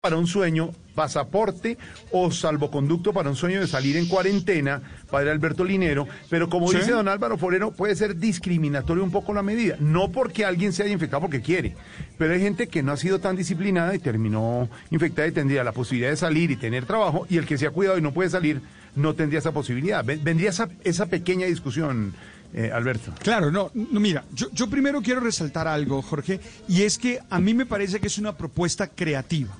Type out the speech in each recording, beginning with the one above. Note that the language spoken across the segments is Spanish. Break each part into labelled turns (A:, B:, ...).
A: para un sueño, pasaporte o salvoconducto para un sueño de salir en cuarentena, padre Alberto Linero, pero como dice don Álvaro Forero, puede ser discriminatorio un poco la medida, no porque alguien se haya infectado porque quiere, pero hay gente que no ha sido tan disciplinada y terminó infectada y tendría la posibilidad de salir y tener trabajo, y el que se ha cuidado y no puede salir, no tendría esa posibilidad. Vendría esa, esa pequeña discusión. Eh, Alberto.
B: Claro, no, no mira, yo, yo primero quiero resaltar algo, Jorge, y es que a mí me parece que es una propuesta creativa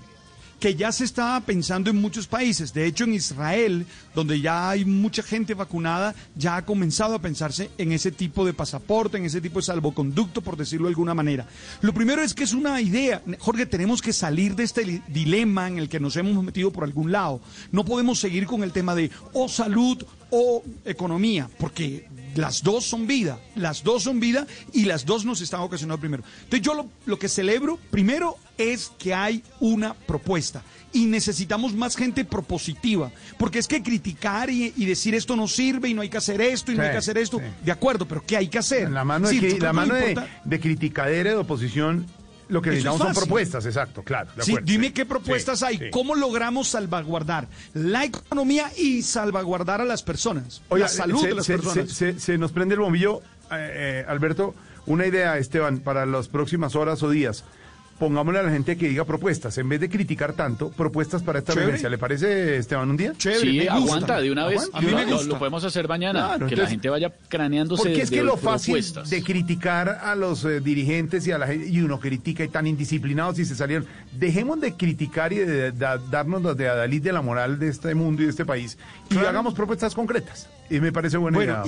B: que ya se está pensando en muchos países. De hecho, en Israel, donde ya hay mucha gente vacunada, ya ha comenzado a pensarse en ese tipo de pasaporte, en ese tipo de salvoconducto, por decirlo de alguna manera. Lo primero es que es una idea. Jorge, tenemos que salir de este dilema en el que nos hemos metido por algún lado. No podemos seguir con el tema de o salud o economía, porque las dos son vida, las dos son vida y las dos nos están ocasionando primero. Entonces yo lo, que celebro primero es que hay una propuesta y necesitamos más gente propositiva, porque es que criticar y, decir esto no sirve y no hay que hacer esto y no hay que hacer esto, de acuerdo, pero ¿qué hay que hacer?
A: La mano, de, la mano de, de criticadera de oposición lo que necesitamos son propuestas, exacto, claro.
B: sí, dime qué propuestas hay. ¿Cómo logramos salvaguardar la economía y salvaguardar a las personas? la salud de las personas.
A: Se, nos prende el bombillo, eh, eh, Alberto. Una idea, Esteban, para las próximas horas o días pongámosle a la gente que diga propuestas, en vez de criticar tanto, propuestas para esta emergencia. ¿Le parece, Esteban, un día?
C: sí, aguanta, de una vez. A mí me gusta. Lo, podemos hacer mañana, que la gente vaya craneándose
A: Porque es que lo fácil de criticar a los eh, dirigentes y a la gente, y uno critica y tan indisciplinados y se salieron. Dejemos de criticar y de, darnos de adalid de la moral de este mundo y de este país y hagamos propuestas concretas. Y me parece buena idea,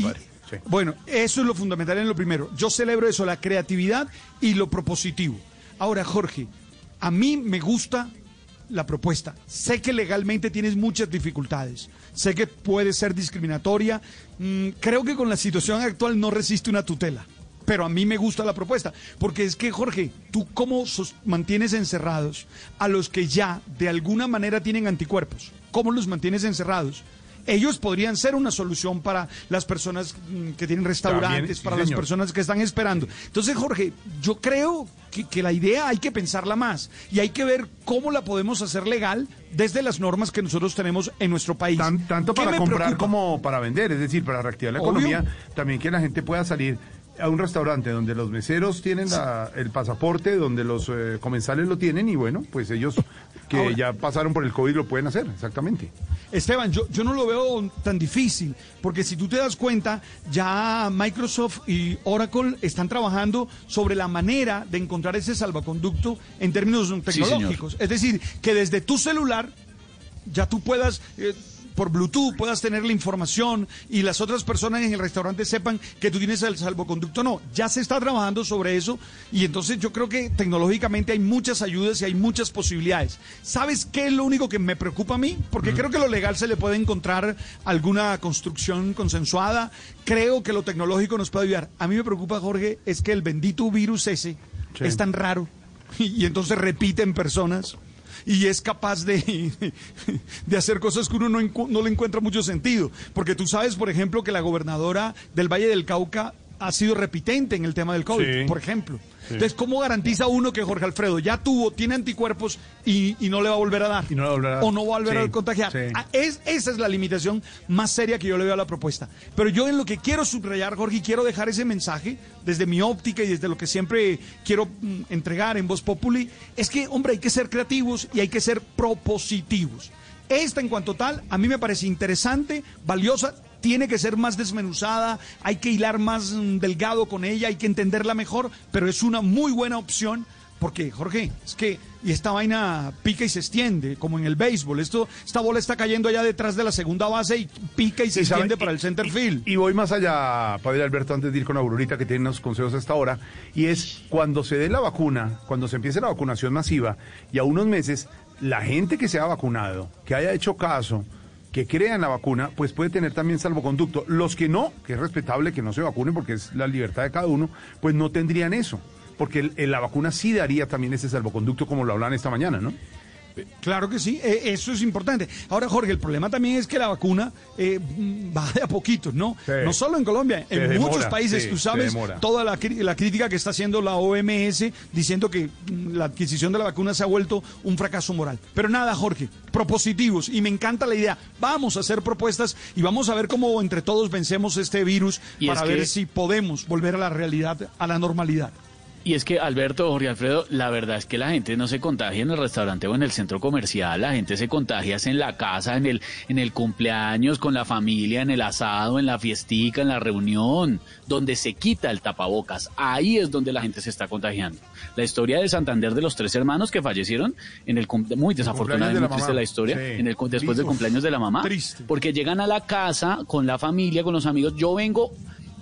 B: Bueno, eso es lo fundamental en lo primero. Yo celebro eso, la creatividad y lo propositivo. Ahora, Jorge, a mí me gusta la propuesta. Sé que legalmente tienes muchas dificultades. Sé que puede ser discriminatoria. Mm, creo que con la situación actual no resiste una tutela. Pero a mí me gusta la propuesta. Porque es que, Jorge, tú cómo mantienes encerrados a los que ya de alguna manera tienen anticuerpos. ¿Cómo los mantienes encerrados? Ellos podrían ser una solución para las personas mm, que tienen restaurantes, para las personas que están esperando. Entonces, Jorge, yo creo que, la idea hay que pensarla más y hay que ver cómo la podemos hacer legal desde las normas que nosotros tenemos en nuestro país.
A: tanto para comprar como para vender, es decir, para reactivar la economía, también que la gente pueda salir a un restaurante donde los meseros tienen el pasaporte, donde los eh, comensales lo tienen y bueno, pues ellos que ya pasaron por el COVID lo pueden hacer, exactamente.
B: Esteban, yo, yo no lo veo tan difícil, porque si tú te das cuenta, ya Microsoft y Oracle están trabajando sobre la manera de encontrar ese salvaconducto en términos tecnológicos. es decir, que desde tu celular ya tú puedas... Eh, por Bluetooth puedas tener la información y las otras personas en el restaurante sepan que tú tienes el salvoconducto. No, ya se está trabajando sobre eso y entonces yo creo que tecnológicamente hay muchas ayudas y hay muchas posibilidades. ¿Sabes qué es lo único que me preocupa a mí? Porque creo que lo legal se le puede encontrar alguna construcción consensuada. Creo que lo tecnológico nos puede ayudar. A mí me preocupa, Jorge, es que el bendito virus ese es tan raro y, y entonces repiten personas y es capaz de, de hacer cosas que uno no, no le encuentra mucho sentido. Porque tú sabes, por ejemplo, que la gobernadora del Valle del Cauca ha sido repitente en el tema del COVID, por ejemplo. Entonces, ¿cómo garantiza uno que Jorge Alfredo ya tuvo, tiene anticuerpos y, no le va a volver a dar? O no va a volver a contagiar. Ah, es, esa es la limitación más seria que yo le veo a la propuesta. Pero yo en lo que quiero subrayar, Jorge, quiero dejar ese mensaje desde mi óptica y desde lo que siempre quiero mm, entregar en Voz Populi, es que, hombre, hay que ser creativos y hay que ser propositivos. Esta en cuanto tal, a mí me parece interesante, valiosa, tiene que ser más desmenuzada, hay que hilar más mm, delgado con ella, hay que entenderla mejor, pero es una muy buena opción porque, Jorge, es que y esta vaina pica y se extiende, como en el béisbol. Esto, esta bola está cayendo allá detrás de la segunda base y pica y se extiende para el center field.
A: Y, voy más allá, Padre Alberto, antes de ir con Aurorita, que tiene unos consejos hasta ahora, y es cuando se dé la vacuna, cuando se empiece la vacunación masiva, y a unos meses, la gente que se ha vacunado, que haya hecho caso, que crean la vacuna, pues puede tener también salvoconducto. Los que no, que es respetable que no se vacunen porque es la libertad de cada uno, pues no tendrían eso. Porque la vacuna sí daría también ese salvoconducto como lo hablan esta mañana, ¿no?
B: Claro que sí, eh, eso es importante. Ahora, Jorge, el problema también es que la vacuna eh, va de a poquitos, ¿no? No solo en Colombia, en muchos países, tú sabes, toda la, la, crítica que está haciendo la OMS diciendo que mm, la adquisición de la vacuna se ha vuelto un fracaso moral. Pero nada, Jorge, propositivos, y me encanta la idea. Vamos a hacer propuestas y vamos a ver cómo entre todos vencemos este virus para ver si podemos volver a la realidad, a la normalidad.
C: Y es que, Alberto, Jorge Alfredo, la verdad es que la gente no se contagia en el restaurante o en el centro comercial, la gente se contagia en la casa, en el, en el cumpleaños, con la familia, en el asado, en la fiestica, en la reunión, donde se quita el tapabocas. Ahí es donde la gente se está contagiando. La historia de Santander de los tres hermanos que fallecieron en el muy desafortunadamente de la, la historia, en el, después del cumpleaños de la mamá, porque llegan a la casa con la familia, con los amigos. Yo vengo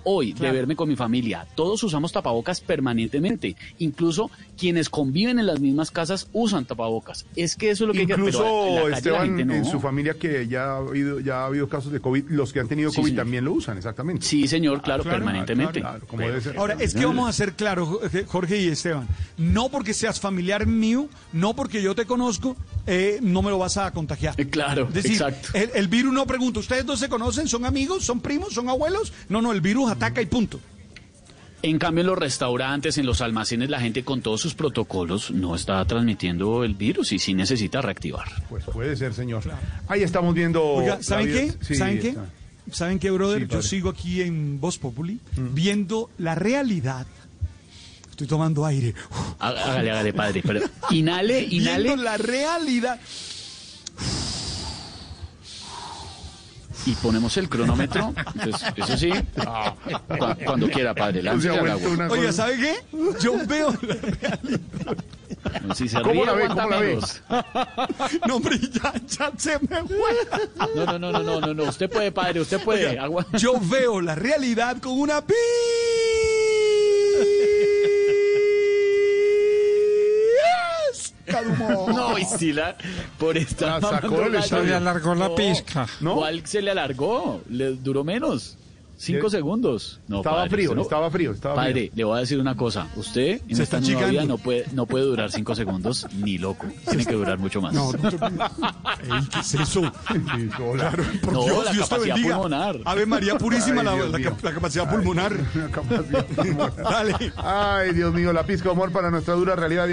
C: hoy de verme con mi familia. Todos usamos tapabocas permanentemente. Incluso quienes conviven en las mismas casas usan tapabocas. Es que eso es lo que
A: Incluso hay que Esteban, en su familia que ya ha habido, ya ha habido casos de COVID, los que han tenido COVID también lo usan, exactamente.
C: Sí, señor, claro, permanentemente.
B: Ahora, es que vamos a ser claros, Jorge y Esteban. No porque seas familiar mío, no porque yo te conozco, eh, no me lo vas a contagiar.
C: Eh, claro, exacto.
B: El, el virus no pregunta, ¿ustedes dos se conocen? ¿Son amigos? ¿Son primos? ¿Son abuelos? No, no, el virus ataca y punto.
C: En cambio, en los restaurantes, en los almacenes, la gente con todos sus protocolos no está transmitiendo el virus y sí necesita reactivar.
A: Pues puede ser, señor. Ahí estamos viendo.
B: ¿saben qué? ¿Saben qué? ¿Saben qué, brother? Yo sigo aquí en Voz Populi mm. viendo la realidad. Estoy tomando aire.
C: Hágale, hágale, padre. Pero inhale, inhale.
B: Viendo la realidad.
C: Y ponemos el cronómetro. eso sí, cuando, quiera, padre. Lance
B: Oiga, ¿sabe qué? Yo veo la
C: realidad. Si se ¿Cómo la ve? ¿Cómo la ve?
B: No, hombre, ya, ya se me
C: fue. No, no, no, no, no, no, Usted puede, padre, usted puede.
B: yo veo la realidad con una pi.
C: No, y si la. Por esta.
B: se le alargó la pizca.
C: ¿No? ¿Cuál se le alargó? Le duró menos. Cinco segundos.
A: No, estaba frío, estaba frío, estaba
C: Padre, le voy a decir una cosa. Usted en esta nueva vida no puede, no puede durar cinco segundos ni loco. Tiene que durar mucho más. No, no,
B: ¿Qué es eso?
A: claro,
C: por no, Dios, la Dios capacidad pulmonar.
B: Ave María Purísima, la, la, capacidad pulmonar.
A: La capacidad pulmonar. Dale. Ay, Dios mío, la pizca de amor para nuestra dura realidad